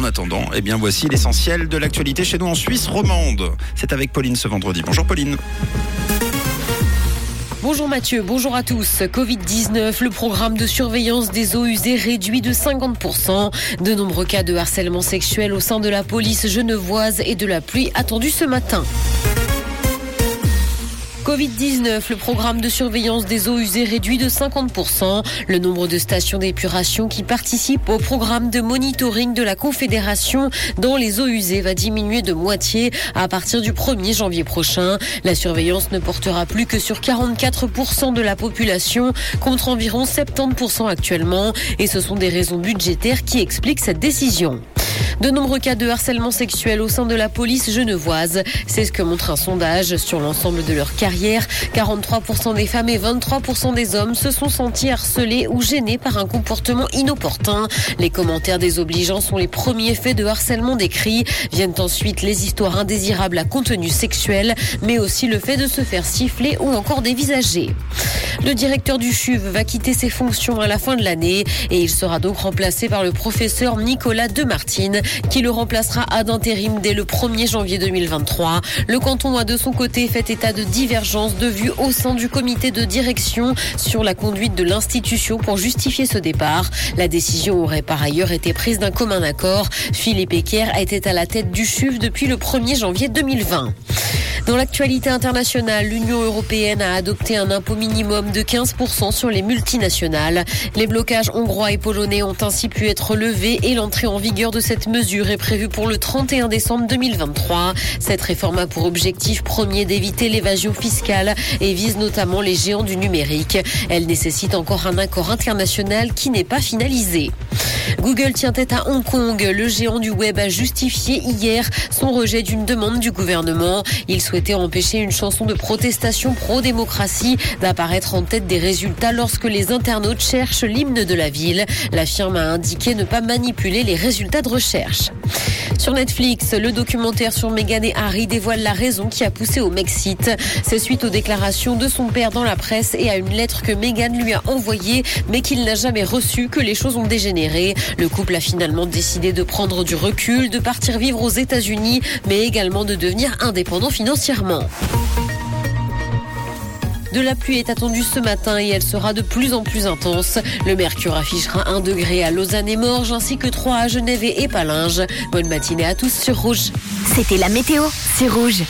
En attendant, eh bien voici l'essentiel de l'actualité chez nous en Suisse romande. C'est avec Pauline ce vendredi. Bonjour Pauline. Bonjour Mathieu, bonjour à tous. Covid-19, le programme de surveillance des eaux usées réduit de 50%. De nombreux cas de harcèlement sexuel au sein de la police genevoise et de la pluie attendue ce matin. Covid-19, le programme de surveillance des eaux usées réduit de 50%. Le nombre de stations d'épuration qui participent au programme de monitoring de la Confédération dans les eaux usées va diminuer de moitié à partir du 1er janvier prochain. La surveillance ne portera plus que sur 44% de la population contre environ 70% actuellement et ce sont des raisons budgétaires qui expliquent cette décision. De nombreux cas de harcèlement sexuel au sein de la police genevoise. C'est ce que montre un sondage sur l'ensemble de leur carrière. 43% des femmes et 23% des hommes se sont sentis harcelés ou gênés par un comportement inopportun. Les commentaires désobligeants sont les premiers faits de harcèlement décrits. Viennent ensuite les histoires indésirables à contenu sexuel, mais aussi le fait de se faire siffler ou encore dévisager. Le directeur du CHUV va quitter ses fonctions à la fin de l'année et il sera donc remplacé par le professeur Nicolas Demartine qui le remplacera à d'intérim dès le 1er janvier 2023. Le canton a de son côté fait état de divergences de vues au sein du comité de direction sur la conduite de l'institution pour justifier ce départ. La décision aurait par ailleurs été prise d'un commun accord. Philippe Ecker été à la tête du CHUV depuis le 1er janvier 2020. Dans l'actualité internationale, l'Union européenne a adopté un impôt minimum de 15% sur les multinationales. Les blocages hongrois et polonais ont ainsi pu être levés et l'entrée en vigueur de cette mesure est prévue pour le 31 décembre 2023. Cette réforme a pour objectif premier d'éviter l'évasion fiscale et vise notamment les géants du numérique. Elle nécessite encore un accord international qui n'est pas finalisé. Google tient tête à Hong Kong. Le géant du web a justifié hier son rejet d'une demande du gouvernement. Il souhaitait empêcher une chanson de protestation pro-démocratie d'apparaître en tête des résultats lorsque les internautes cherchent l'hymne de la ville. La firme a indiqué ne pas manipuler les résultats de recherche. Sur Netflix, le documentaire sur Meghan et Harry dévoile la raison qui a poussé au Mexite. C'est suite aux déclarations de son père dans la presse et à une lettre que Meghan lui a envoyée, mais qu'il n'a jamais reçue, que les choses ont dégénéré. Le couple a finalement décidé de prendre du recul, de partir vivre aux États-Unis, mais également de devenir indépendant financièrement. De la pluie est attendue ce matin et elle sera de plus en plus intense. Le mercure affichera 1 degré à Lausanne et Morges ainsi que 3 à Genève et Épalinges. Bonne matinée à tous sur Rouge. C'était la météo, c'est Rouge.